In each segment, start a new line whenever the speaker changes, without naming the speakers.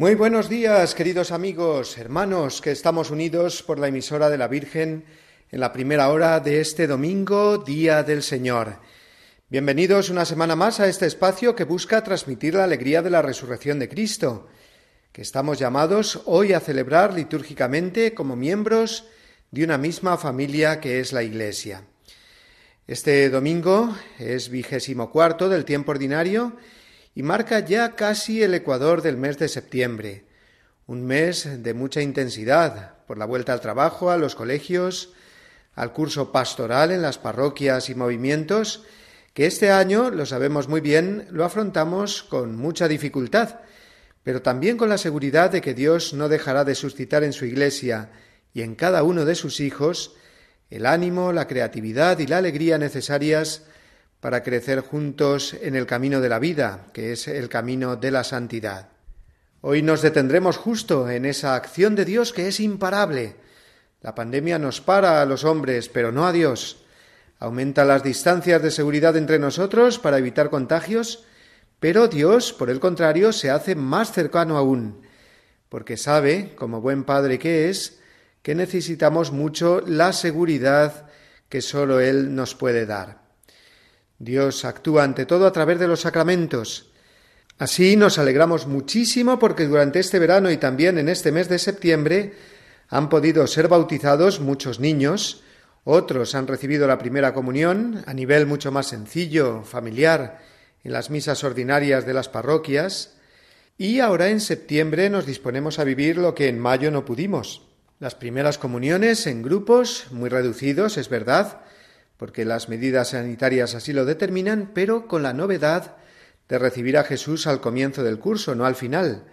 Muy buenos días, queridos amigos, hermanos, que estamos unidos por la emisora de la Virgen en la primera hora de este domingo, Día del Señor. Bienvenidos una semana más a este espacio que busca transmitir la alegría de la resurrección de Cristo, que estamos llamados hoy a celebrar litúrgicamente como miembros de una misma familia que es la Iglesia. Este domingo es vigésimo cuarto del tiempo ordinario y marca ya casi el ecuador del mes de septiembre, un mes de mucha intensidad por la vuelta al trabajo, a los colegios, al curso pastoral en las parroquias y movimientos, que este año, lo sabemos muy bien, lo afrontamos con mucha dificultad, pero también con la seguridad de que Dios no dejará de suscitar en su Iglesia y en cada uno de sus hijos el ánimo, la creatividad y la alegría necesarias para crecer juntos en el camino de la vida, que es el camino de la santidad. Hoy nos detendremos justo en esa acción de Dios que es imparable. La pandemia nos para a los hombres, pero no a Dios. Aumenta las distancias de seguridad entre nosotros para evitar contagios, pero Dios, por el contrario, se hace más cercano aún, porque sabe, como buen padre que es, que necesitamos mucho la seguridad que sólo Él nos puede dar. Dios actúa ante todo a través de los sacramentos. Así nos alegramos muchísimo porque durante este verano y también en este mes de septiembre han podido ser bautizados muchos niños, otros han recibido la primera comunión a nivel mucho más sencillo, familiar, en las misas ordinarias de las parroquias, y ahora en septiembre nos disponemos a vivir lo que en mayo no pudimos. Las primeras comuniones en grupos, muy reducidos, es verdad, porque las medidas sanitarias así lo determinan, pero con la novedad de recibir a Jesús al comienzo del curso, no al final.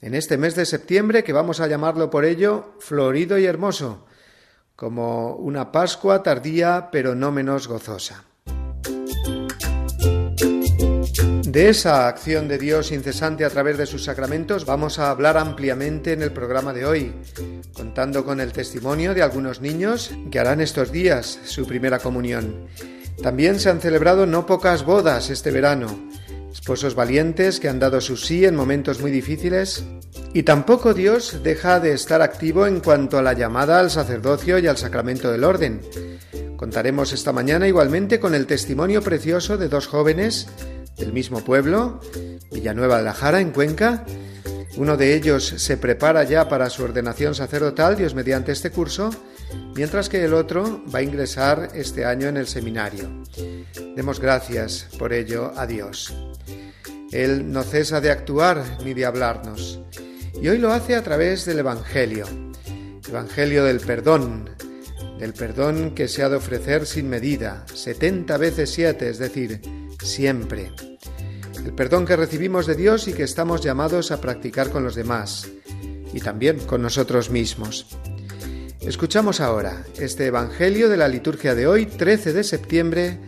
En este mes de septiembre, que vamos a llamarlo por ello florido y hermoso, como una Pascua tardía pero no menos gozosa. De esa acción de Dios incesante a través de sus sacramentos vamos a hablar ampliamente en el programa de hoy, contando con el testimonio de algunos niños que harán estos días su primera comunión. También se han celebrado no pocas bodas este verano, esposos valientes que han dado su sí en momentos muy difíciles, y tampoco Dios deja de estar activo en cuanto a la llamada al sacerdocio y al sacramento del orden. Contaremos esta mañana igualmente con el testimonio precioso de dos jóvenes del mismo pueblo, Villanueva de la Jara, en Cuenca. Uno de ellos se prepara ya para su ordenación sacerdotal, Dios mediante este curso, mientras que el otro va a ingresar este año en el seminario. Demos gracias por ello a Dios. Él no cesa de actuar ni de hablarnos, y hoy lo hace a través del Evangelio, Evangelio del perdón, del perdón que se ha de ofrecer sin medida, setenta veces siete, es decir, siempre. El perdón que recibimos de Dios y que estamos llamados a practicar con los demás y también con nosotros mismos. Escuchamos ahora este Evangelio de la liturgia de hoy, 13 de septiembre,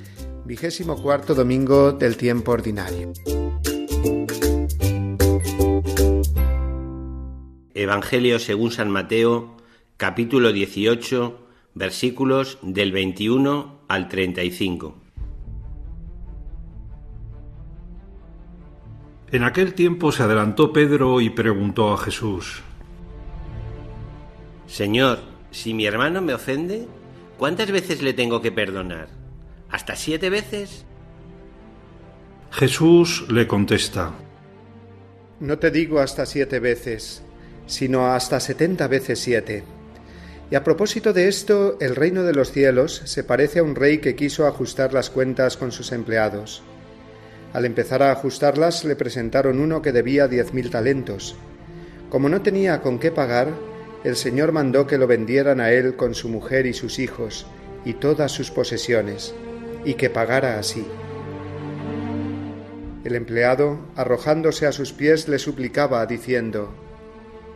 vigésimo cuarto domingo del tiempo ordinario.
Evangelio según San Mateo, capítulo 18, versículos del 21 al 35.
En aquel tiempo se adelantó Pedro y preguntó a Jesús,
Señor, si mi hermano me ofende, ¿cuántas veces le tengo que perdonar? ¿Hasta siete veces?
Jesús le contesta,
No te digo hasta siete veces, sino hasta setenta veces siete. Y a propósito de esto, el reino de los cielos se parece a un rey que quiso ajustar las cuentas con sus empleados. Al empezar a ajustarlas le presentaron uno que debía diez mil talentos. Como no tenía con qué pagar, el Señor mandó que lo vendieran a él con su mujer y sus hijos, y todas sus posesiones, y que pagara así. El empleado, arrojándose a sus pies, le suplicaba, diciendo,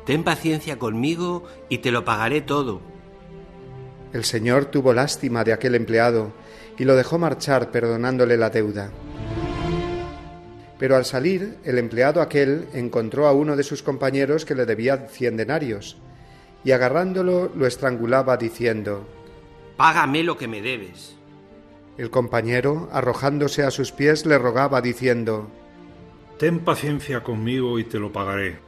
Ten paciencia conmigo y te lo pagaré todo.
El Señor tuvo lástima de aquel empleado y lo dejó marchar perdonándole la deuda. Pero al salir, el empleado aquel encontró a uno de sus compañeros que le debía cien denarios, y agarrándolo lo estrangulaba diciendo,
Págame lo que me debes.
El compañero, arrojándose a sus pies, le rogaba diciendo,
Ten paciencia conmigo y te lo pagaré.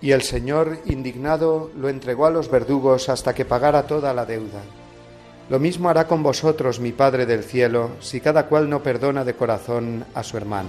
Y el Señor, indignado, lo entregó a los verdugos hasta que pagara toda la deuda. Lo mismo hará con vosotros mi Padre del cielo, si cada cual no perdona de corazón a su hermano.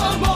Mostró su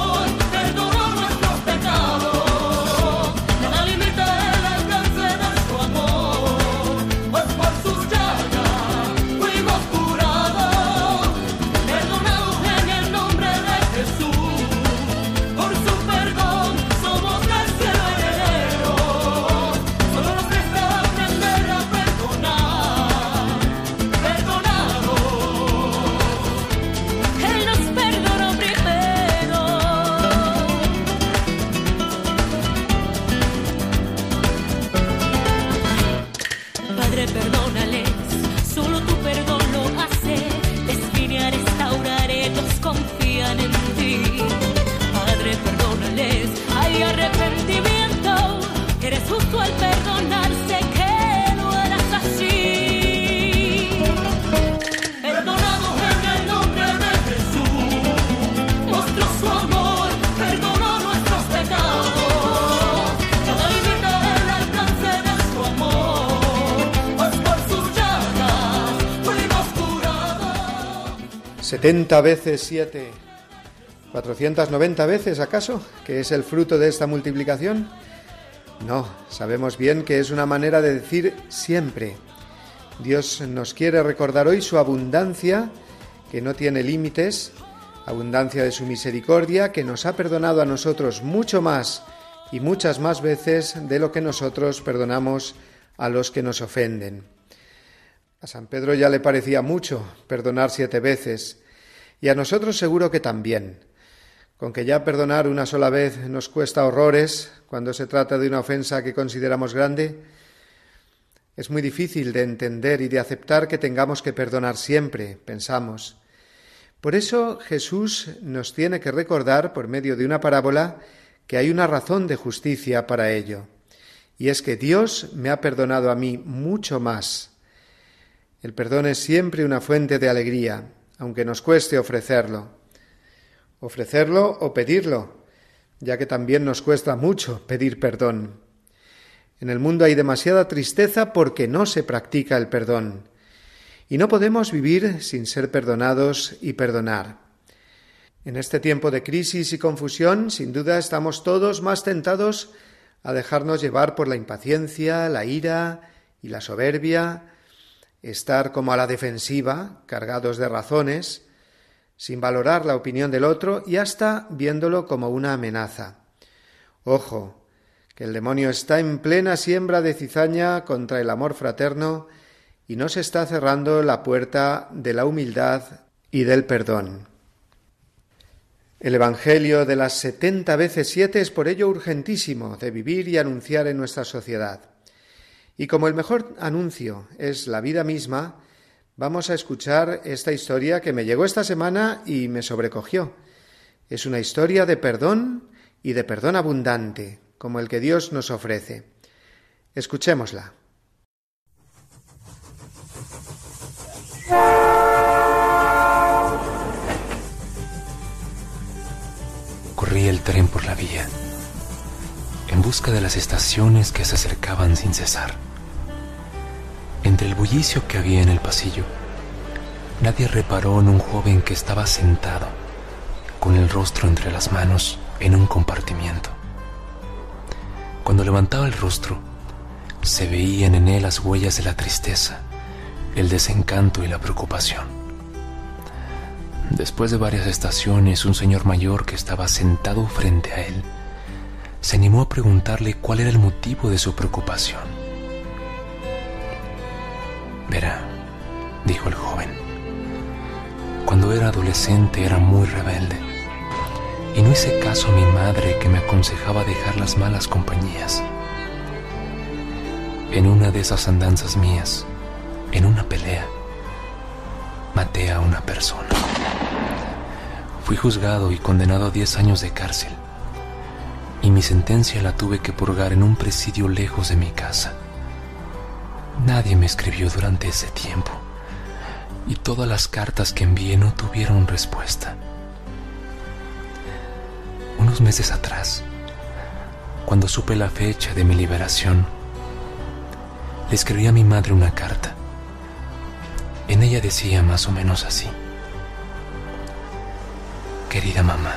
70 veces 7. 490 veces, ¿acaso? ¿Que es el fruto de esta multiplicación? No, sabemos bien que es una manera de decir siempre. Dios nos quiere recordar hoy su abundancia, que no tiene límites, abundancia de su misericordia, que nos ha perdonado a nosotros mucho más y muchas más veces de lo que nosotros perdonamos a los que nos ofenden. A San Pedro ya le parecía mucho perdonar siete veces, y a nosotros seguro que también. Con que ya perdonar una sola vez nos cuesta horrores cuando se trata de una ofensa que consideramos grande, es muy difícil de entender y de aceptar que tengamos que perdonar siempre, pensamos. Por eso Jesús nos tiene que recordar, por medio de una parábola, que hay una razón de justicia para ello, y es que Dios me ha perdonado a mí mucho más. El perdón es siempre una fuente de alegría, aunque nos cueste ofrecerlo. Ofrecerlo o pedirlo, ya que también nos cuesta mucho pedir perdón. En el mundo hay demasiada tristeza porque no se practica el perdón. Y no podemos vivir sin ser perdonados y perdonar. En este tiempo de crisis y confusión, sin duda estamos todos más tentados a dejarnos llevar por la impaciencia, la ira y la soberbia, estar como a la defensiva, cargados de razones, sin valorar la opinión del otro y hasta viéndolo como una amenaza. Ojo, que el demonio está en plena siembra de cizaña contra el amor fraterno y no se está cerrando la puerta de la humildad y del perdón. El Evangelio de las setenta veces siete es por ello urgentísimo de vivir y anunciar en nuestra sociedad. Y como el mejor anuncio es la vida misma, vamos a escuchar esta historia que me llegó esta semana y me sobrecogió. Es una historia de perdón y de perdón abundante, como el que Dios nos ofrece. Escuchémosla.
Corría el tren por la vía, en busca de las estaciones que se acercaban sin cesar. Entre el bullicio que había en el pasillo, nadie reparó en un joven que estaba sentado, con el rostro entre las manos, en un compartimiento. Cuando levantaba el rostro, se veían en él las huellas de la tristeza, el desencanto y la preocupación. Después de varias estaciones, un señor mayor que estaba sentado frente a él se animó a preguntarle cuál era el motivo de su preocupación. Verá, dijo el joven, cuando era adolescente era muy rebelde y no hice caso a mi madre que me aconsejaba dejar las malas compañías. En una de esas andanzas mías, en una pelea, maté a una persona. Fui juzgado y condenado a 10 años de cárcel, y mi sentencia la tuve que purgar en un presidio lejos de mi casa. Nadie me escribió durante ese tiempo, y todas las cartas que envié no tuvieron respuesta. Unos meses atrás, cuando supe la fecha de mi liberación, le escribí a mi madre una carta. En ella decía más o menos así. Querida mamá,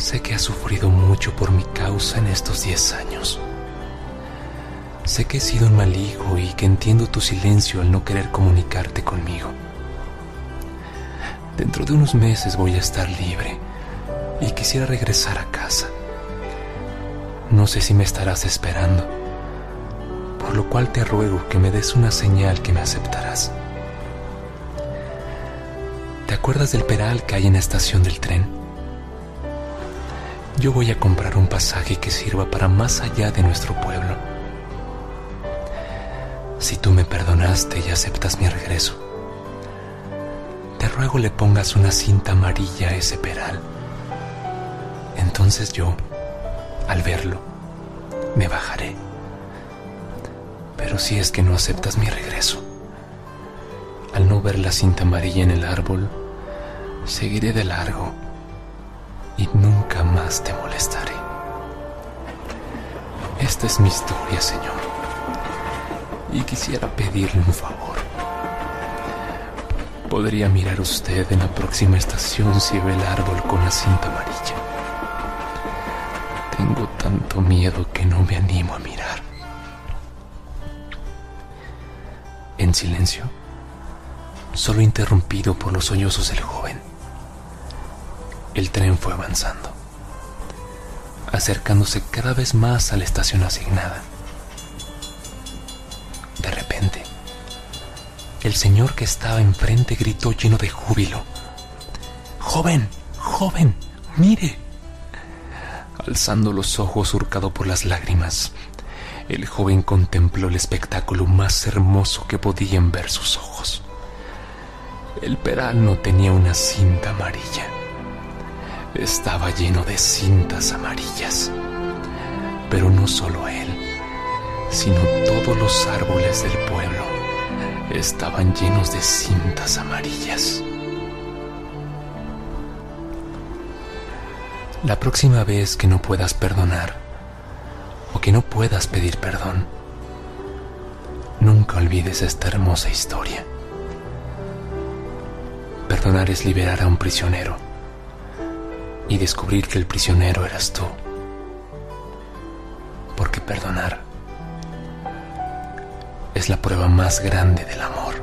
sé que has sufrido mucho por mi causa en estos diez años. Sé que he sido un mal hijo y que entiendo tu silencio al no querer comunicarte conmigo. Dentro de unos meses voy a estar libre y quisiera regresar a casa. No sé si me estarás esperando, por lo cual te ruego que me des una señal que me aceptarás. ¿Te acuerdas del peral que hay en la estación del tren? Yo voy a comprar un pasaje que sirva para más allá de nuestro pueblo. Si tú me perdonaste y aceptas mi regreso, te ruego le pongas una cinta amarilla a ese peral. Entonces yo, al verlo, me bajaré. Pero si es que no aceptas mi regreso, al no ver la cinta amarilla en el árbol, seguiré de largo y nunca te molestaré. Esta es mi historia, Señor. Y quisiera pedirle un favor. ¿Podría mirar usted en la próxima estación si ve el árbol con la cinta amarilla? Tengo tanto miedo que no me animo a mirar. En silencio, solo interrumpido por los sollozos del joven, el tren fue avanzando, acercándose cada vez más a la estación asignada. De repente, el señor que estaba enfrente gritó lleno de júbilo. Joven, joven, mire. Alzando los ojos surcado por las lágrimas, el joven contempló el espectáculo más hermoso que podían ver sus ojos. El peral no tenía una cinta amarilla, estaba lleno de cintas amarillas. Pero no solo él, sino todos los árboles del pueblo estaban llenos de cintas amarillas. La próxima vez que no puedas perdonar o que no puedas pedir perdón, nunca olvides esta hermosa historia. Perdonar es liberar a un prisionero y descubrir que el prisionero eras tú. Porque perdonar es la prueba más grande del amor.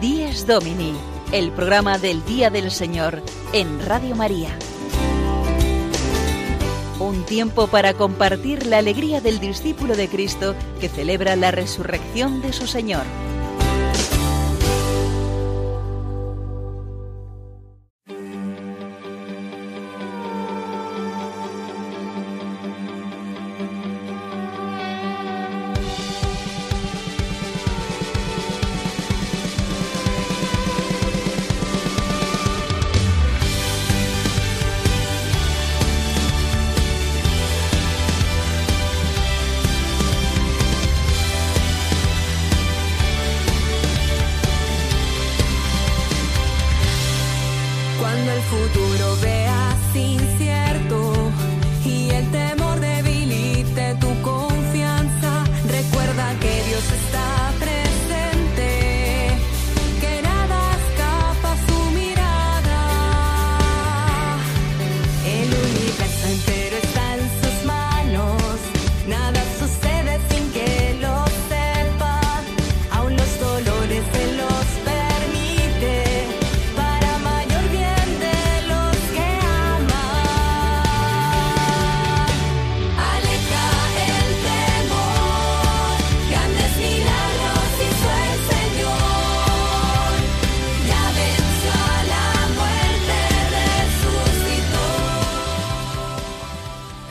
Días Domini, el programa del Día del Señor en Radio María. Un tiempo para compartir la alegría del discípulo de Cristo que celebra la resurrección de su Señor.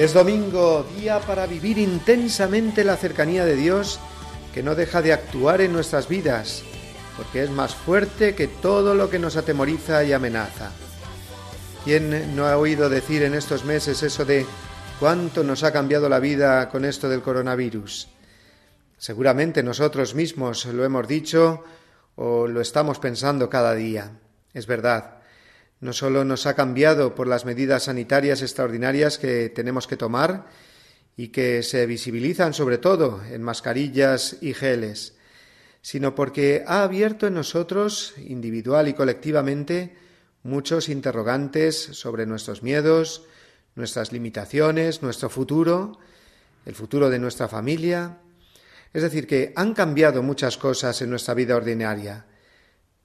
Es domingo, día para vivir intensamente la cercanía de Dios que no deja de actuar en nuestras vidas, porque es más fuerte que todo lo que nos atemoriza y amenaza. ¿Quién no ha oído decir en estos meses eso de cuánto nos ha cambiado la vida con esto del coronavirus? Seguramente nosotros mismos lo hemos dicho o lo estamos pensando cada día. Es verdad, no solo nos ha cambiado por las medidas sanitarias extraordinarias que tenemos que tomar y que se visibilizan sobre todo en mascarillas y geles, sino porque ha abierto en nosotros, individual y colectivamente, muchos interrogantes sobre nuestros miedos, nuestras limitaciones, nuestro futuro, el futuro de nuestra familia. Es decir, que han cambiado muchas cosas en nuestra vida ordinaria,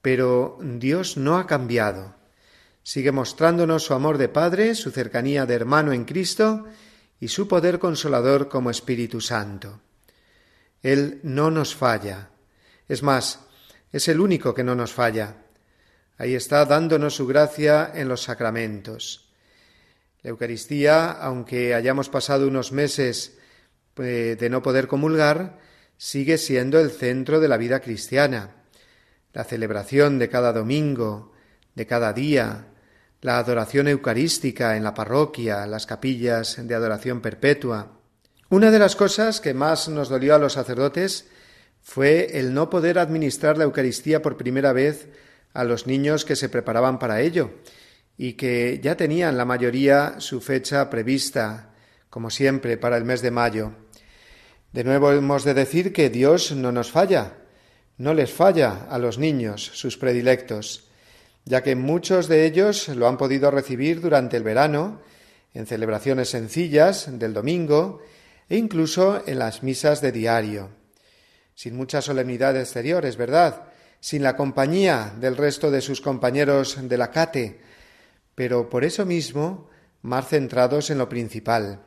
pero Dios no ha cambiado. Sigue mostrándonos su amor de Padre, su cercanía de hermano en Cristo y su poder consolador como Espíritu Santo. Él no nos falla. Es más, es el único que no nos falla. Ahí está dándonos su gracia en los sacramentos. La Eucaristía, aunque hayamos pasado unos meses eh, de no poder comulgar, sigue siendo el centro de la vida cristiana. La celebración de cada domingo, de cada día, la adoración eucarística en la parroquia, las capillas de adoración perpetua. Una de las cosas que más nos dolió a los sacerdotes fue el no poder administrar la Eucaristía por primera vez a los niños que se preparaban para ello y que ya tenían la mayoría su fecha prevista, como siempre, para el mes de mayo. De nuevo hemos de decir que Dios no nos falla, no les falla a los niños, sus predilectos, ya que muchos de ellos lo han podido recibir durante el verano, en celebraciones sencillas del domingo e incluso en las misas de diario, sin mucha solemnidad exterior, es verdad, sin la compañía del resto de sus compañeros de la cate, pero por eso mismo más centrados en lo principal,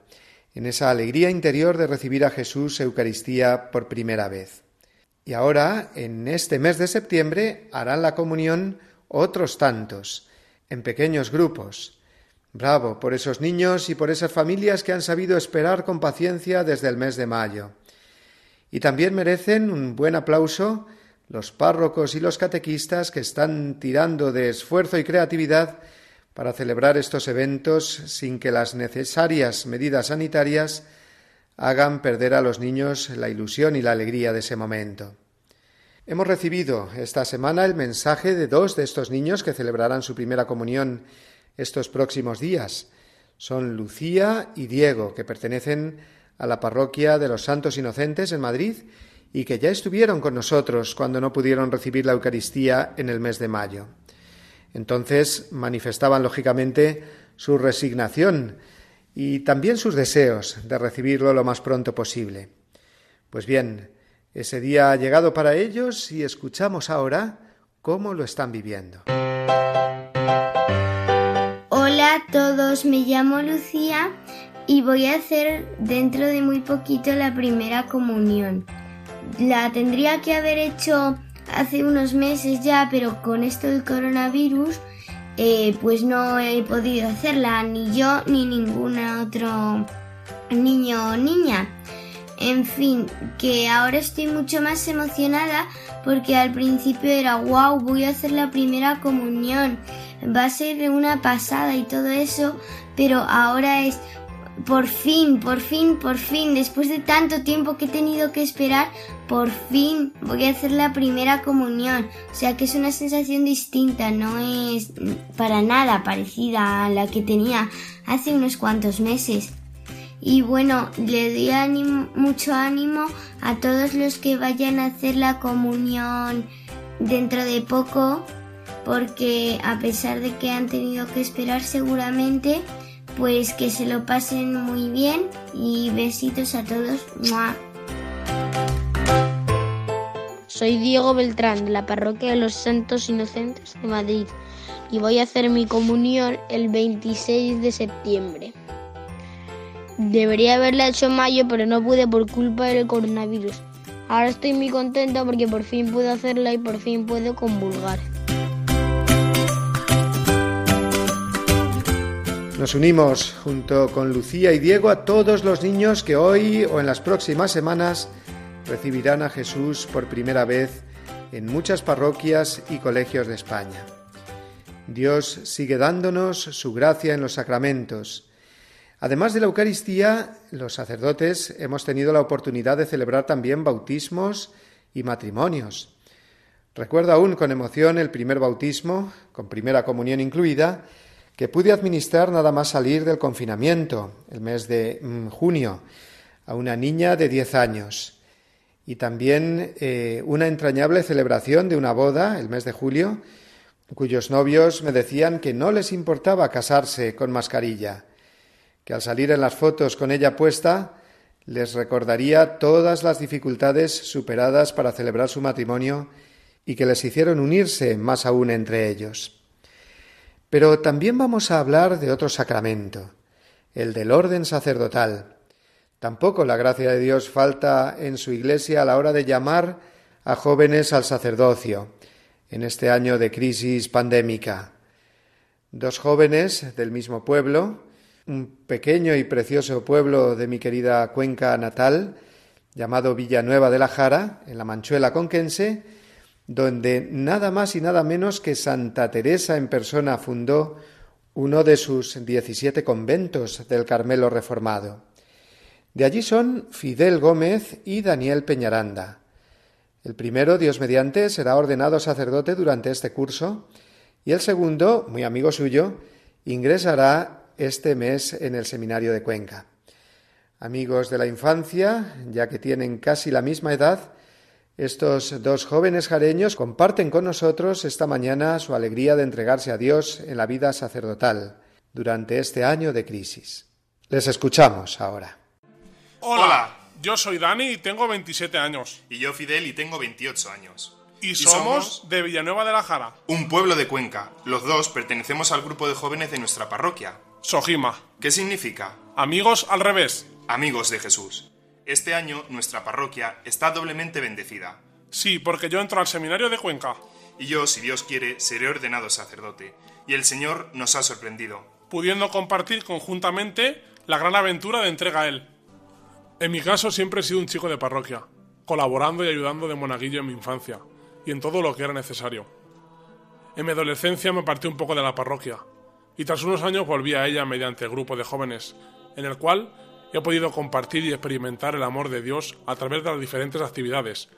en esa alegría interior de recibir a Jesús Eucaristía por primera vez. Y ahora, en este mes de septiembre, harán la comunión otros tantos, en pequeños grupos. Bravo por esos niños y por esas familias que han sabido esperar con paciencia desde el mes de mayo. Y también merecen un buen aplauso los párrocos y los catequistas que están tirando de esfuerzo y creatividad para celebrar estos eventos sin que las necesarias medidas sanitarias hagan perder a los niños la ilusión y la alegría de ese momento. Hemos recibido esta semana el mensaje de dos de estos niños que celebrarán su primera comunión estos próximos días. Son Lucía y Diego, que pertenecen a la parroquia de los Santos Inocentes en Madrid y que ya estuvieron con nosotros cuando no pudieron recibir la Eucaristía en el mes de mayo. Entonces manifestaban lógicamente su resignación y también sus deseos de recibirlo lo más pronto posible. Pues bien, ese día ha llegado para ellos y escuchamos ahora cómo lo están viviendo.
Hola a todos, me llamo Lucía y voy a hacer dentro de muy poquito la primera comunión. La tendría que haber hecho hace unos meses ya, pero con esto del coronavirus, eh, pues no he podido hacerla, ni yo ni ningún otro niño o niña. En fin, que ahora estoy mucho más emocionada porque al principio era wow, voy a hacer la primera comunión, va a ser una pasada y todo eso, pero ahora es por fin, por fin, por fin, después de tanto tiempo que he tenido que esperar, por fin voy a hacer la primera comunión. O sea que es una sensación distinta, no es para nada parecida a la que tenía hace unos cuantos meses. Y bueno, le doy ánimo, mucho ánimo a todos los que vayan a hacer la comunión dentro de poco, porque a pesar de que han tenido que esperar seguramente, pues que se lo pasen muy bien y besitos a todos. ¡Mua!
Soy Diego Beltrán, de la parroquia de los Santos Inocentes de Madrid, y voy a hacer mi comunión el 26 de septiembre. Debería haberla hecho mayo, pero no pude por culpa del coronavirus. Ahora estoy muy contenta porque por fin puedo hacerla y por fin puedo convulgar.
Nos unimos junto con Lucía y Diego a todos los niños que hoy o en las próximas semanas recibirán a Jesús por primera vez en muchas parroquias y colegios de España. Dios sigue dándonos su gracia en los sacramentos. Además de la Eucaristía, los sacerdotes hemos tenido la oportunidad de celebrar también bautismos y matrimonios. Recuerdo aún con emoción el primer bautismo, con primera comunión incluida, que pude administrar nada más salir del confinamiento, el mes de mm, junio, a una niña de 10 años. Y también eh, una entrañable celebración de una boda, el mes de julio, cuyos novios me decían que no les importaba casarse con mascarilla, que al salir en las fotos con ella puesta les recordaría todas las dificultades superadas para celebrar su matrimonio y que les hicieron unirse más aún entre ellos. Pero también vamos a hablar de otro sacramento, el del orden sacerdotal. Tampoco la gracia de Dios falta en su iglesia a la hora de llamar a jóvenes al sacerdocio en este año de crisis pandémica. Dos jóvenes del mismo pueblo, un pequeño y precioso pueblo de mi querida cuenca natal, llamado Villanueva de la Jara, en la Manchuela conquense, donde nada más y nada menos que Santa Teresa en persona fundó uno de sus diecisiete conventos del Carmelo Reformado. De allí son Fidel Gómez y Daniel Peñaranda. El primero, Dios mediante, será ordenado sacerdote durante este curso y el segundo, muy amigo suyo, ingresará este mes en el seminario de Cuenca. Amigos de la infancia, ya que tienen casi la misma edad, estos dos jóvenes jareños comparten con nosotros esta mañana su alegría de entregarse a Dios en la vida sacerdotal durante este año de crisis. Les escuchamos ahora.
Hola, yo soy Dani y tengo 27 años.
Y yo Fidel y tengo 28 años.
Y, somos, de Villanueva de la Jara.
Un pueblo de Cuenca. Los dos pertenecemos al grupo de jóvenes de nuestra parroquia.
Sojima.
¿Qué significa?
Amigos al revés.
Amigos de Jesús. Este año nuestra parroquia está doblemente bendecida.
Sí, porque yo entro al seminario de Cuenca.
Y yo, si Dios quiere, seré ordenado sacerdote. Y el Señor nos ha sorprendido.
Pudiendo compartir conjuntamente la gran aventura de entrega a Él. En mi caso siempre he sido un chico de parroquia, colaborando y ayudando de monaguillo en mi infancia. y en todo lo que era necesario. En mi adolescencia me partí un poco de la parroquia y tras unos años volví a ella mediante el grupo de jóvenes, en el cual he podido compartir y experimentar el amor de Dios a través de las diferentes actividades,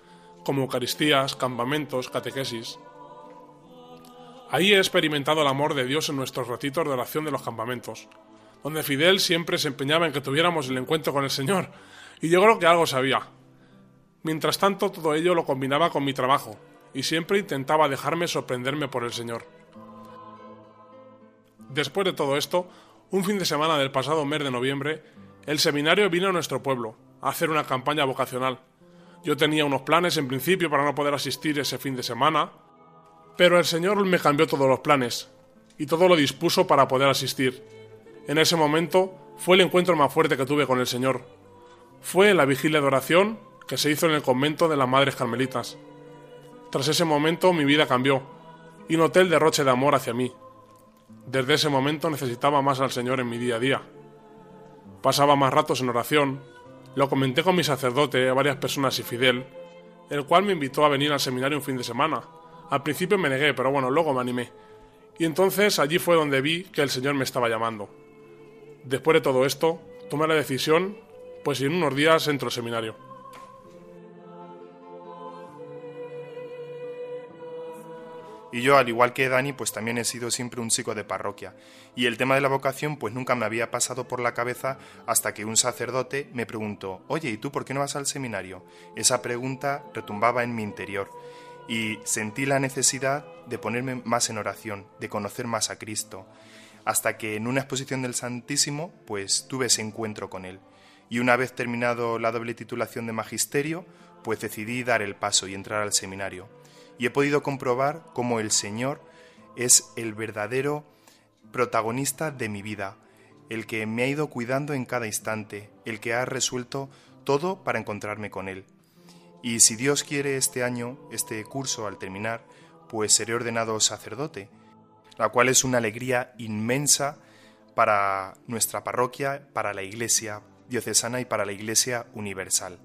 como Eucaristías, campamentos, catequesis. Ahí he experimentado el amor de Dios en nuestros ratitos de oración de los campamentos, donde Fidel siempre se empeñaba en que tuviéramos el encuentro con el Señor, y yo creo que algo sabía. Mientras tanto, todo ello lo combinaba con mi trabajo, y siempre intentaba dejarme sorprenderme por el Señor. Después de todo esto, un fin de semana del pasado mes de noviembre, el seminario vino a nuestro pueblo a hacer una campaña vocacional. Yo tenía unos planes en principio para no poder asistir ese fin de semana, pero el Señor me cambió todos los planes y todo lo dispuso para poder asistir. En ese momento fue el encuentro más fuerte que tuve con el Señor. Fue la vigilia de oración que se hizo en el convento de las Madres Carmelitas. Tras ese momento mi vida cambió y noté el derroche de amor hacia mí. Desde ese momento necesitaba más al Señor en mi día a día. Pasaba más ratos en oración, lo comenté con mi sacerdote, varias personas y Fidel, el cual me invitó a venir al seminario un fin de semana. Al principio me negué, pero bueno, luego me animé. Y entonces allí fue donde vi que el Señor me estaba llamando. Después de todo esto, tomé la decisión, pues en unos días entro al seminario.
Y yo, al igual que Dani, pues también he sido siempre un chico de parroquia. Y el tema de la vocación, pues nunca me había pasado por la cabeza hasta que un sacerdote me preguntó, oye, ¿y tú por qué no vas al seminario? Esa pregunta retumbaba en mi interior y sentí la necesidad de ponerme más en oración, de conocer más a Cristo, hasta que en una exposición del Santísimo, pues tuve ese encuentro con Él. Y una vez terminado la doble titulación de magisterio, pues decidí dar el paso y entrar al seminario y he podido comprobar cómo el Señor es el verdadero protagonista de mi vida, el que me ha ido cuidando en cada instante, el que ha resuelto todo para encontrarme con Él. Y si Dios quiere este año, este curso al terminar, pues seré ordenado sacerdote, la cual es una alegría inmensa para nuestra parroquia, para la Iglesia diocesana y para la Iglesia universal.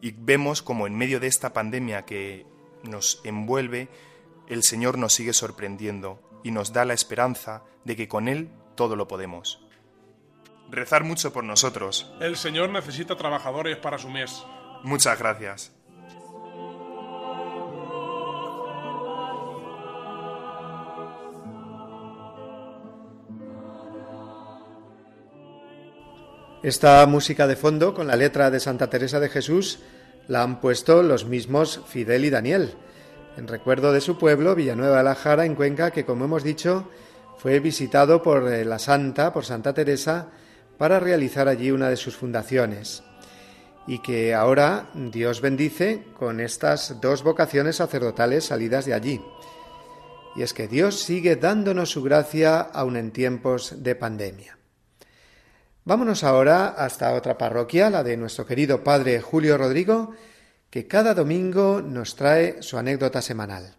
Y vemos como en medio de esta pandemia que nos envuelve, el Señor nos sigue sorprendiendo y nos da la esperanza de que con Él todo lo podemos. Rezar mucho por nosotros.
El Señor necesita trabajadores para su mes.
Muchas gracias.
Esta música de fondo con la letra de Santa Teresa de Jesús la han puesto los mismos Fidel y Daniel, en recuerdo de su pueblo, Villanueva de la Jara, en Cuenca, que como hemos dicho, fue visitado por eh, la Santa, por Santa Teresa, para realizar allí una de sus fundaciones. Y que ahora Dios bendice con estas dos vocaciones sacerdotales salidas de allí. Y es que Dios sigue dándonos su gracia aun en tiempos de pandemia. Vámonos ahora hasta otra parroquia, la de nuestro querido padre Julio Rodrigo, que cada domingo nos trae su anécdota semanal.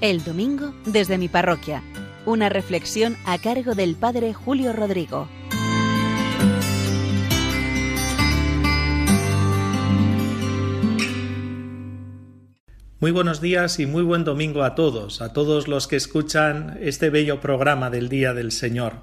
El domingo desde mi parroquia. Una reflexión a cargo del padre Julio Rodrigo.
Muy buenos días y muy buen domingo a todos, a todos los que escuchan este bello programa del Día del Señor.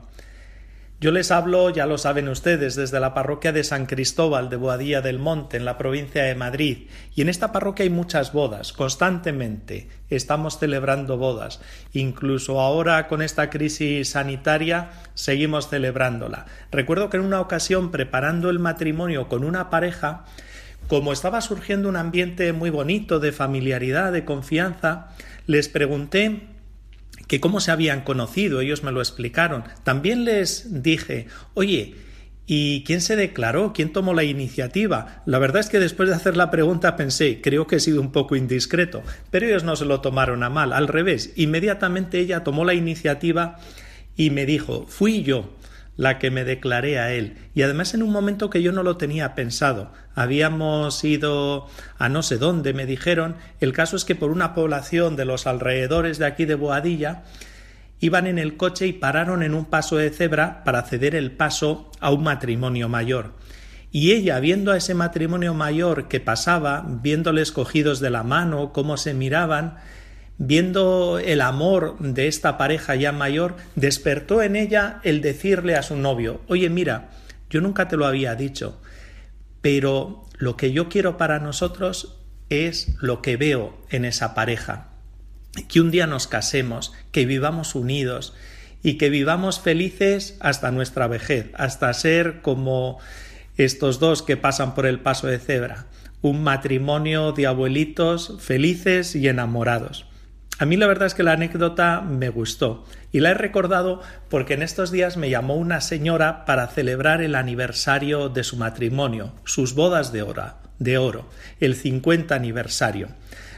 Yo les hablo, ya lo saben ustedes, desde la parroquia de San Cristóbal de Boadilla del Monte, en la provincia de Madrid, y en esta parroquia hay muchas bodas, constantemente estamos celebrando bodas, incluso ahora con esta crisis sanitaria seguimos celebrándola. Recuerdo que en una ocasión, preparando el matrimonio con una pareja, como estaba surgiendo un ambiente muy bonito de familiaridad, de confianza, les pregunté que cómo se habían conocido, ellos me lo explicaron. También les dije, oye, ¿y quién se declaró? ¿Quién tomó la iniciativa? La verdad es que después de hacer la pregunta pensé, creo que he sido un poco indiscreto, pero ellos no se lo tomaron a mal, al revés, inmediatamente ella tomó la iniciativa y me dijo, fui yo la que me declaré a él, y además en un momento que yo no lo tenía pensado. Habíamos ido a no sé dónde, me dijeron. El caso es que por una población de los alrededores de aquí de Boadilla iban en el coche y pararon en un paso de cebra para ceder el paso a un matrimonio mayor. Y ella, viendo a ese matrimonio mayor que pasaba, viéndoles cogidos de la mano, cómo se miraban, viendo el amor de esta pareja ya mayor, despertó en ella el decirle a su novio, oye, mira, yo nunca te lo había dicho, pero lo que yo quiero para nosotros es lo que veo en esa pareja. Que un día nos casemos, que vivamos unidos y que vivamos felices hasta nuestra vejez, hasta ser como estos dos que pasan por el paso de cebra, un matrimonio de abuelitos felices y enamorados. A mí la verdad es que la anécdota me gustó y la he recordado porque en estos días me llamó una señora para celebrar el aniversario de su matrimonio, sus bodas de oro, de oro, el 50 aniversario.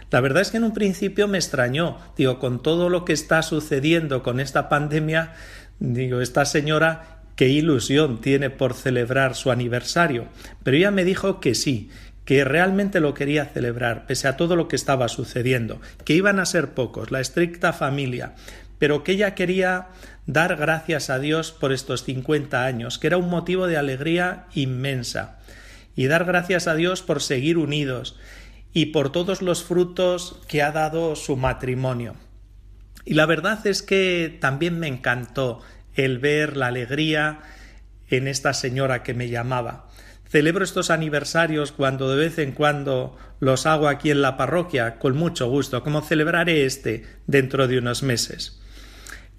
La verdad es que en un principio me extrañó, digo, con todo lo que está sucediendo con esta pandemia, digo, esta señora qué ilusión tiene por celebrar su aniversario, pero ella me dijo que sí, que realmente lo quería celebrar, pese a todo lo que estaba sucediendo, que iban a ser pocos, la estricta familia, pero que ella quería dar gracias a Dios por estos 50 años, que era un motivo de alegría inmensa, y dar gracias a Dios por seguir unidos y por todos los frutos que ha dado su matrimonio. Y la verdad es que también me encantó el ver la alegría en esta señora que me llamaba. Celebro estos aniversarios cuando de vez en cuando los hago aquí en la parroquia con mucho gusto, como celebraré este dentro de unos meses.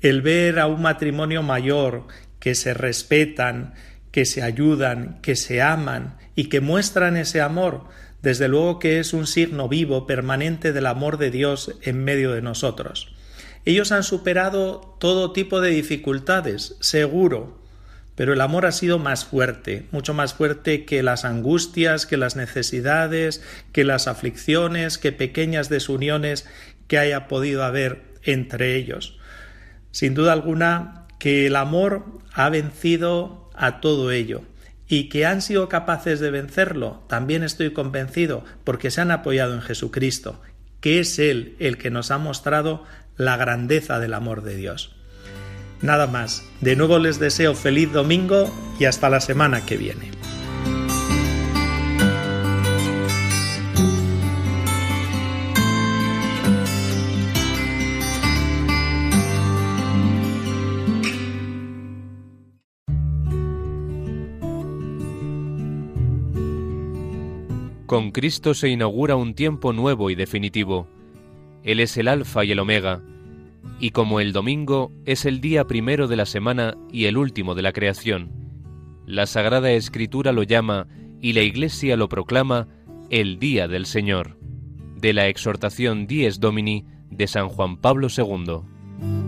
El ver a un matrimonio mayor que se respetan, que se ayudan, que se aman y que muestran ese amor, desde luego que es un signo vivo, permanente del amor de Dios en medio de nosotros. Ellos han superado todo tipo de dificultades, seguro, pero el amor ha sido más fuerte, mucho más fuerte que las angustias, que las necesidades, que las aflicciones, que pequeñas desuniones que haya podido haber entre ellos. Sin duda alguna que el amor ha vencido a todo ello y que han sido capaces de vencerlo, también estoy convencido, porque se han apoyado en Jesucristo, que es Él el que nos ha mostrado la grandeza del amor de Dios. Nada más. De nuevo les deseo feliz domingo y hasta la semana que viene.
Con Cristo se inaugura un tiempo nuevo y definitivo. Él es el Alfa y el Omega, y como el domingo es el día primero de la semana y el último de la creación, la Sagrada Escritura lo llama y la Iglesia lo proclama el Día del Señor, de la exhortación Dies Domini de San Juan Pablo II.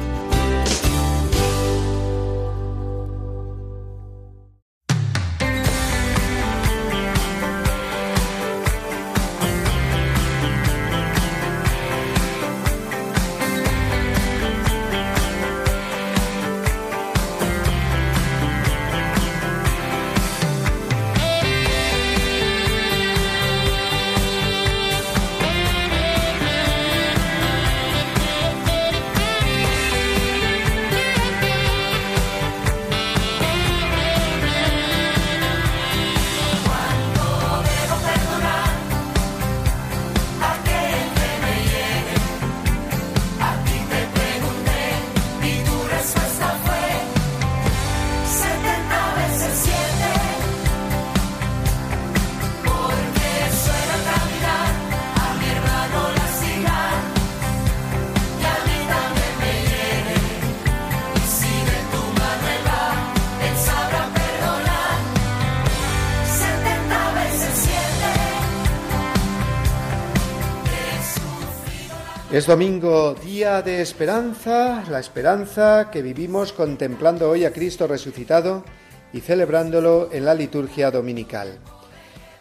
Es domingo, día de esperanza, la esperanza que vivimos contemplando hoy a Cristo resucitado y celebrándolo en la liturgia dominical.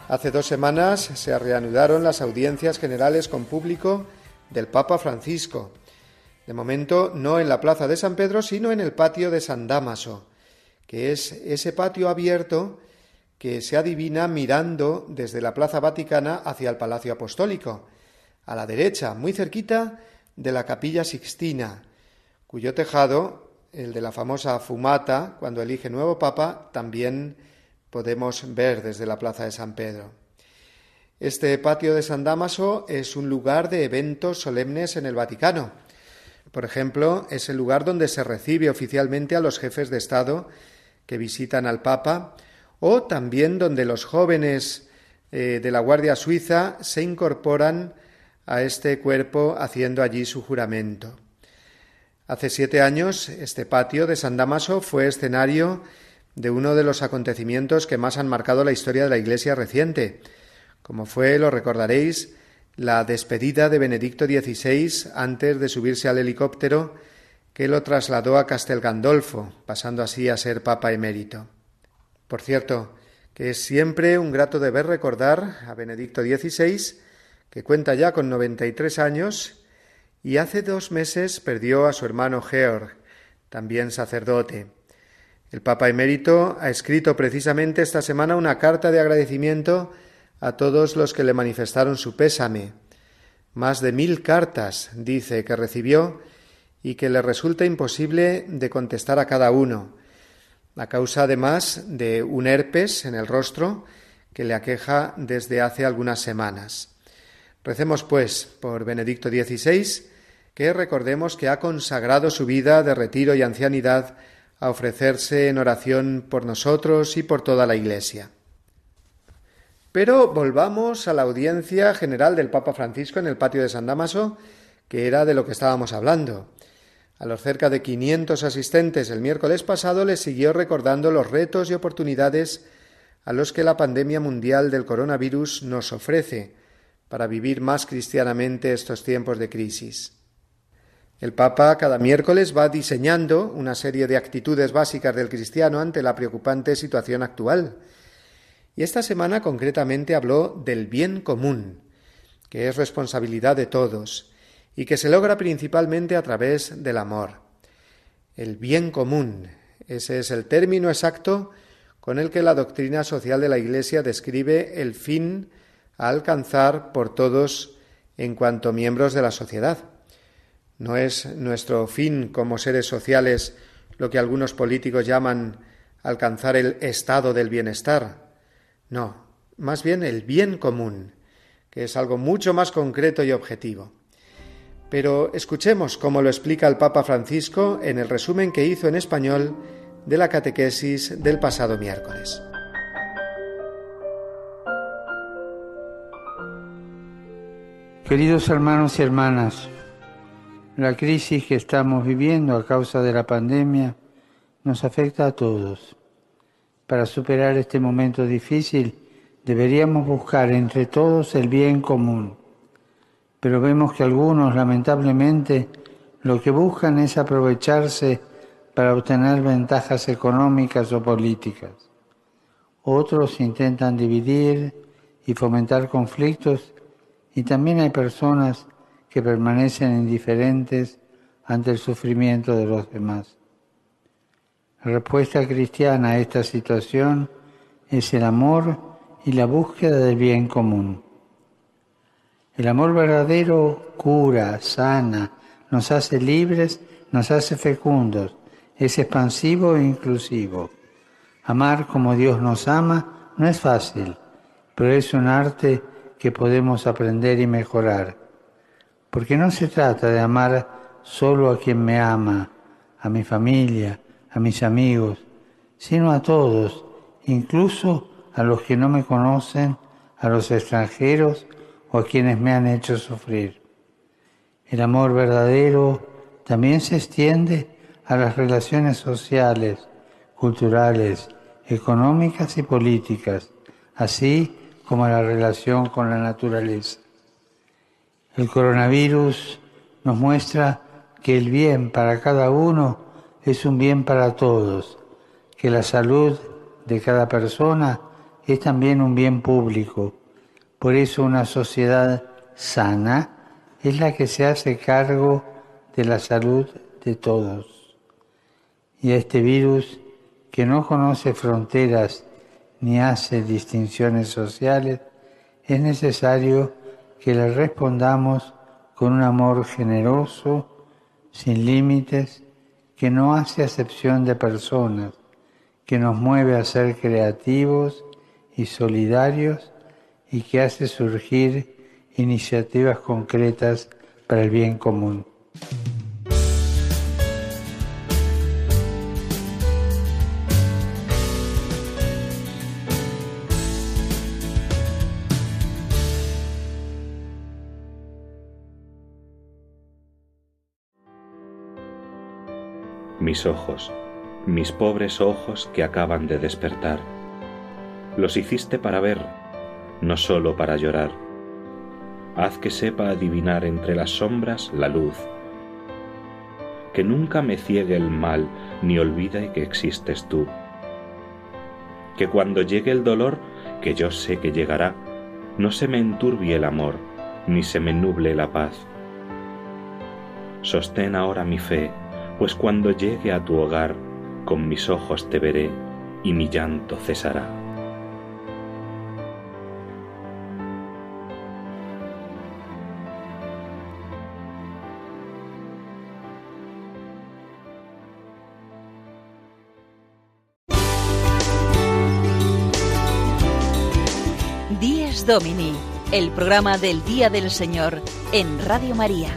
Hace dos semanas se reanudaron las audiencias generales con público del Papa Francisco. De momento no en la plaza de San Pedro, sino en el patio de San Dámaso, que es ese patio abierto que se adivina mirando desde la Plaza Vaticana hacia el Palacio Apostólico, a la derecha, muy cerquita de la Capilla Sixtina, cuyo tejado, el de la famosa fumata, cuando elige nuevo Papa, también podemos ver desde la Plaza de San Pedro. Este patio de San Dámaso es un lugar de eventos solemnes en el Vaticano. Por ejemplo, es el lugar donde se recibe oficialmente a los jefes de Estado que visitan al Papa, o también donde los jóvenes eh, de la Guardia Suiza se incorporan a este cuerpo haciendo allí su juramento. Hace siete años, este patio de San Damaso fue escenario de uno de los acontecimientos que más han marcado la historia de la Iglesia reciente, como fue, lo recordaréis, la despedida de Benedicto XVI antes de subirse al helicóptero que lo trasladó a Castel Gandolfo, pasando así a ser Papa emérito. Por cierto, que es siempre un grato deber recordar a Benedicto XVI, que cuenta ya con 93 años y hace dos meses perdió a su hermano Georg, también sacerdote. El Papa emérito ha escrito precisamente esta semana una carta de agradecimiento a todos los que le manifestaron su pésame. Más de mil cartas, dice, que recibió y que le resulta imposible de contestar a cada uno, a causa además de un herpes en el rostro que le aqueja desde hace algunas semanas. Recemos, pues, por Benedicto XVI, que recordemos que ha consagrado su vida de retiro y ancianidad a ofrecerse en oración por nosotros y por toda la Iglesia. Pero volvamos a la audiencia general del Papa Francisco en el patio de San Damaso, que era de lo que estábamos hablando. A los cerca de 500 asistentes el miércoles pasado les siguió recordando los retos y oportunidades a los que la pandemia mundial del coronavirus nos ofrece para vivir más cristianamente estos tiempos de crisis. El Papa cada miércoles va diseñando una serie de actitudes básicas del cristiano ante la preocupante situación actual. Y esta semana concretamente habló del bien común, que es responsabilidad de todos y que se logra principalmente a través del amor. El bien común, ese es el término exacto con el que la doctrina social de la Iglesia describe el fin alcanzar por todos en cuanto miembros de la sociedad. No es nuestro fin como seres sociales lo que algunos políticos llaman alcanzar el estado del bienestar. No, más bien el bien común, que es algo mucho más concreto y objetivo. Pero escuchemos cómo lo explica el Papa Francisco en el resumen que hizo en español de la catequesis del pasado miércoles.
Queridos hermanos y hermanas, la crisis que estamos viviendo a causa de la pandemia nos afecta a todos. Para superar este momento difícil Deberíamos buscar entre todos el bien común, pero vemos que algunos, lamentablemente, lo que buscan es aprovecharse para obtener ventajas económicas o políticas. Otros intentan dividir y fomentar conflictos y también hay personas que permanecen indiferentes ante el sufrimiento de los demás. La respuesta cristiana a esta situación es el amor y la búsqueda del bien común. El amor verdadero cura, sana, nos hace libres, nos hace fecundos, es expansivo e inclusivo. Amar como Dios nos ama no es fácil, pero es un arte que podemos aprender y mejorar. Porque no se trata de amar solo a quien me ama, a mi familia, a mis amigos, sino a todos, incluso a los que no me conocen, a los extranjeros o a quienes me han hecho sufrir. El amor verdadero también se extiende a las relaciones sociales, culturales, económicas y políticas, así como la relación con la naturaleza. El coronavirus nos muestra que el bien para cada uno es un bien para todos, que la salud de cada persona es también un bien público. Por eso una sociedad sana es la que se hace cargo de la salud de todos. Y a este virus que no conoce fronteras ni hace distinciones sociales, es necesario que le respondamos con un amor generoso, sin límites, que no hace acepción de personas, que nos mueve a ser creativos y solidarios y que hace surgir iniciativas concretas para el bien común.
Mis ojos, mis pobres ojos que acaban de despertar, los hiciste para ver, no sólo para llorar. Haz que sepa adivinar entre las sombras la luz, que nunca me ciegue el mal ni olvide que existes tú. Que cuando llegue el dolor, que yo sé que llegará, no se me enturbie el amor, ni se me nuble la paz. Sostén ahora mi fe, pues cuando llegue a tu hogar, con mis ojos te veré y mi llanto cesará.
Dies Domini, el programa del Día del Señor en Radio María.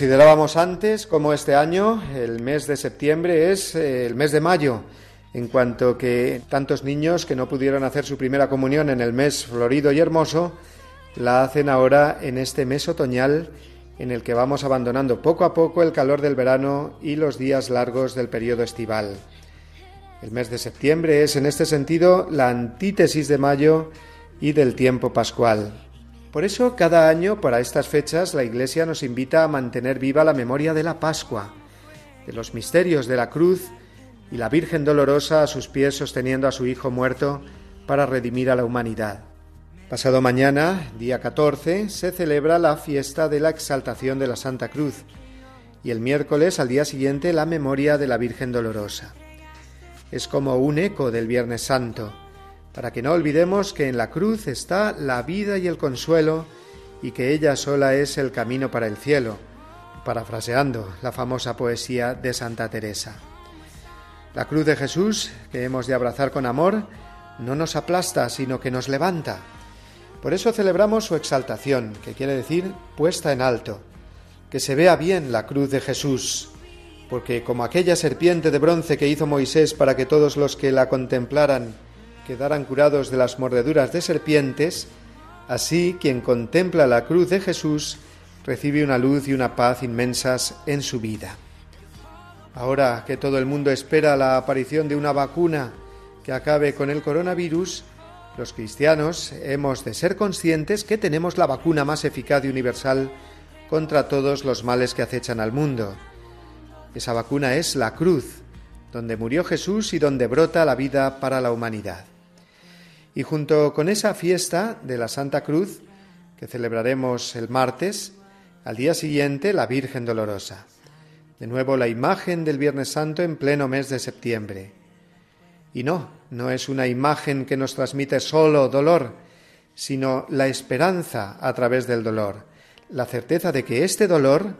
Considerábamos antes como este año el mes de septiembre es eh, el mes de mayo, en cuanto que tantos niños que no pudieron hacer su primera comunión en el mes florido y hermoso, la hacen ahora en este mes otoñal en el que vamos abandonando poco a poco el calor del verano y los días largos del periodo estival. El mes de septiembre es en este sentido la antítesis de mayo y del tiempo pascual. Por eso cada año para estas fechas la Iglesia nos invita a mantener viva la memoria de la Pascua, de los misterios de la cruz y la Virgen dolorosa a sus pies sosteniendo a su Hijo muerto para redimir a la humanidad. Pasado mañana, día 14, se celebra la fiesta de la exaltación de la Santa Cruz y el miércoles al día siguiente la memoria de la Virgen dolorosa. Es como un eco del Viernes Santo, para que no olvidemos que en la cruz está la vida y el consuelo y que ella sola es el camino para el cielo, parafraseando la famosa poesía de Santa Teresa. La cruz de Jesús, que hemos de abrazar con amor, no nos aplasta, sino que nos levanta. Por eso celebramos su exaltación, que quiere decir puesta en alto, que se vea bien la cruz de Jesús, porque como aquella serpiente de bronce que hizo Moisés para que todos los que la contemplaran quedaran curados de las mordeduras de serpientes, así quien contempla la cruz de Jesús recibe una luz y una paz inmensas en su vida. Ahora que todo el mundo espera la aparición de una vacuna que acabe con el coronavirus, los cristianos hemos de ser conscientes que tenemos la vacuna más eficaz y universal contra todos los males que acechan al mundo. Esa vacuna es la cruz, donde murió Jesús y donde brota la vida para la humanidad. Y junto con esa fiesta de la Santa Cruz, que celebraremos el martes, al día siguiente la Virgen Dolorosa. De nuevo la imagen del Viernes Santo en pleno mes de septiembre. Y no, no es una imagen que nos transmite solo dolor, sino la esperanza a través del dolor, la certeza de que este dolor,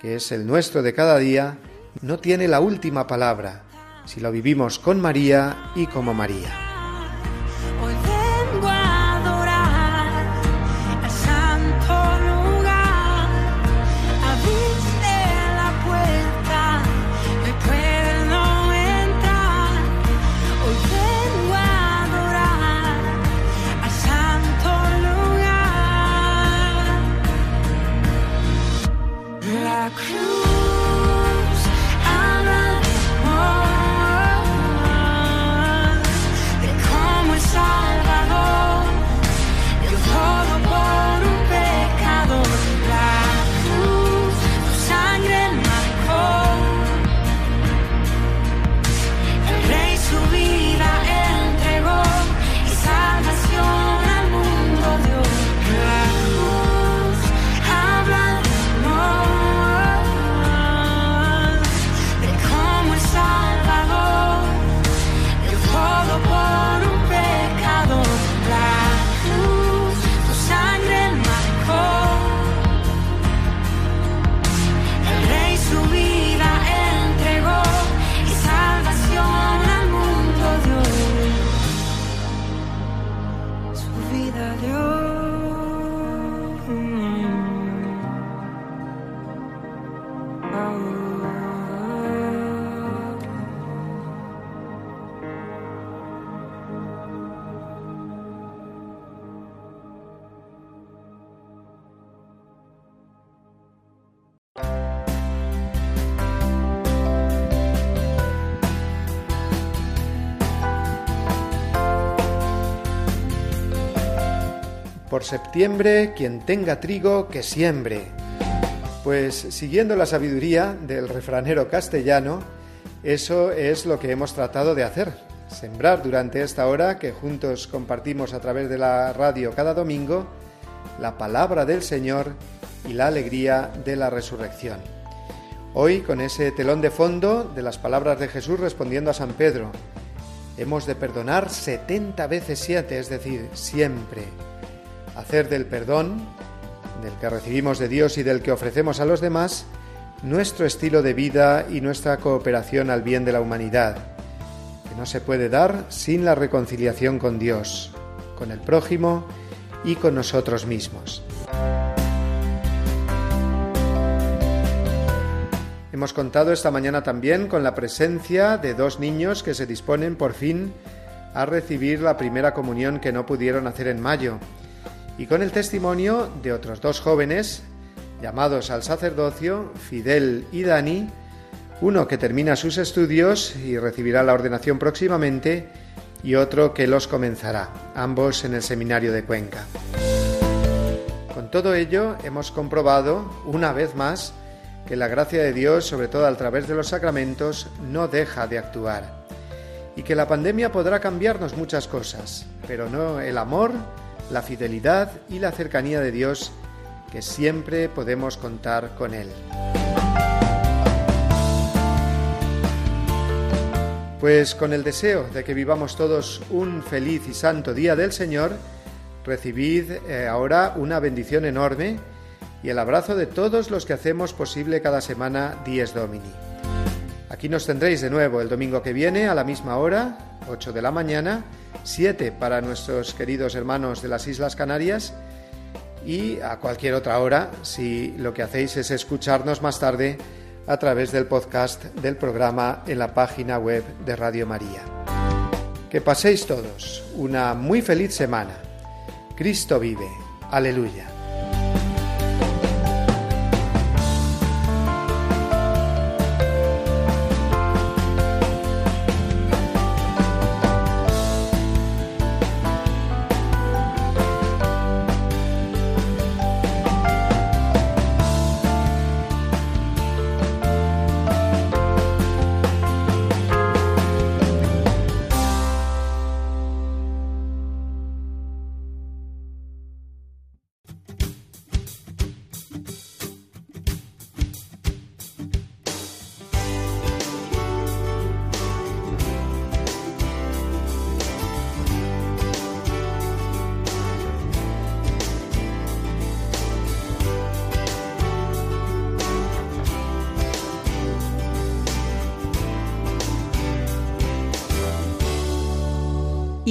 que es el nuestro de cada día, no tiene la última palabra, si lo vivimos con María y como María. Septiembre, quien tenga trigo, que siembre. Pues siguiendo la sabiduría del refranero castellano, eso es lo que hemos tratado de hacer. Sembrar durante esta hora que juntos compartimos a través de la radio cada domingo la palabra del Señor y la alegría de la resurrección. Hoy con ese telón de fondo de las palabras de Jesús respondiendo a San Pedro, hemos de perdonar 70 veces siete, es decir, siempre hacer del perdón, del que recibimos de Dios y del que ofrecemos a los demás, nuestro estilo de vida y nuestra cooperación al bien de la humanidad, que no se puede dar sin la reconciliación con Dios, con el prójimo y con nosotros mismos. Hemos contado esta mañana también con la presencia de dos niños que se disponen por fin a recibir la primera comunión que no pudieron hacer en mayo, y con el testimonio de otros dos jóvenes llamados al sacerdocio, Fidel y Dani, uno que termina sus estudios y recibirá la ordenación próximamente, y otro que los comenzará, ambos en el seminario de Cuenca. Con todo ello, hemos comprobado, una vez más, que la gracia de Dios, sobre todo a través de los sacramentos, no deja de actuar. Y que la pandemia podrá cambiarnos muchas cosas, pero no el amor, la fidelidad y la cercanía de Dios, que siempre podemos contar con Él. Pues con el deseo de que vivamos todos un feliz y santo día del Señor, recibid eh, ahora una bendición enorme y el abrazo de todos los que hacemos posible cada semana Dies Domini. Aquí nos tendréis de nuevo el domingo que viene a la misma hora, 8 de la mañana, 7 para nuestros queridos hermanos de las Islas Canarias y a cualquier otra hora si lo que hacéis es escucharnos más tarde a través del podcast del programa en la página web de Radio María. Que paséis todos una muy feliz semana. Cristo vive. Aleluya.